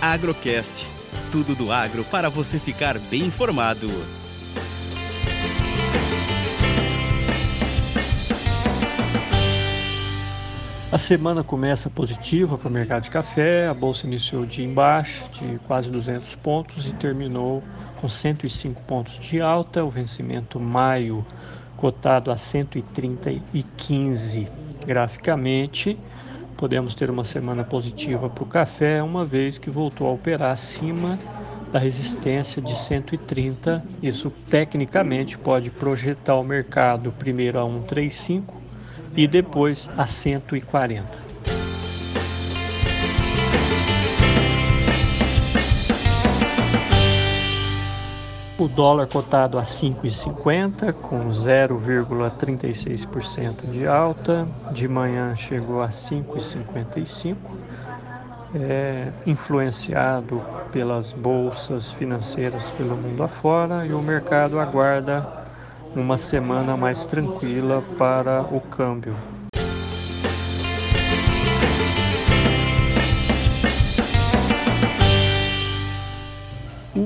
Agrocast. Tudo do agro para você ficar bem informado. A semana começa positiva para o mercado de café. A bolsa iniciou de embaixo de quase 200 pontos e terminou com 105 pontos de alta. O vencimento maio cotado a 130,15 graficamente podemos ter uma semana positiva para o café, uma vez que voltou a operar acima da resistência de 130. Isso tecnicamente pode projetar o mercado primeiro a 135 e depois a 140. O dólar cotado a 5,50 com 0,36% de alta. De manhã chegou a 5,55, é, influenciado pelas bolsas financeiras pelo mundo afora e o mercado aguarda uma semana mais tranquila para o câmbio.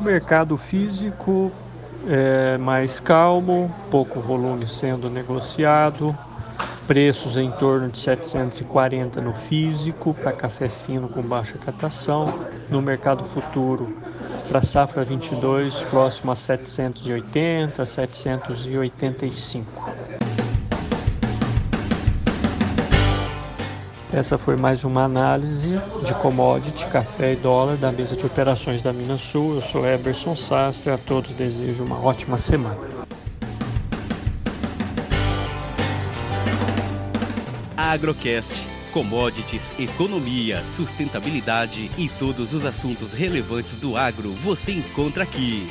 Mercado físico é mais calmo, pouco volume sendo negociado, preços em torno de 740 no físico para café fino com baixa catação, no mercado futuro para safra 22 próximo a 780, 785. Essa foi mais uma análise de commodity, café e dólar da mesa de operações da Minas Sul. Eu sou Eberson Sastre, a todos desejo uma ótima semana. Agrocast. Commodities, economia, sustentabilidade e todos os assuntos relevantes do agro você encontra aqui.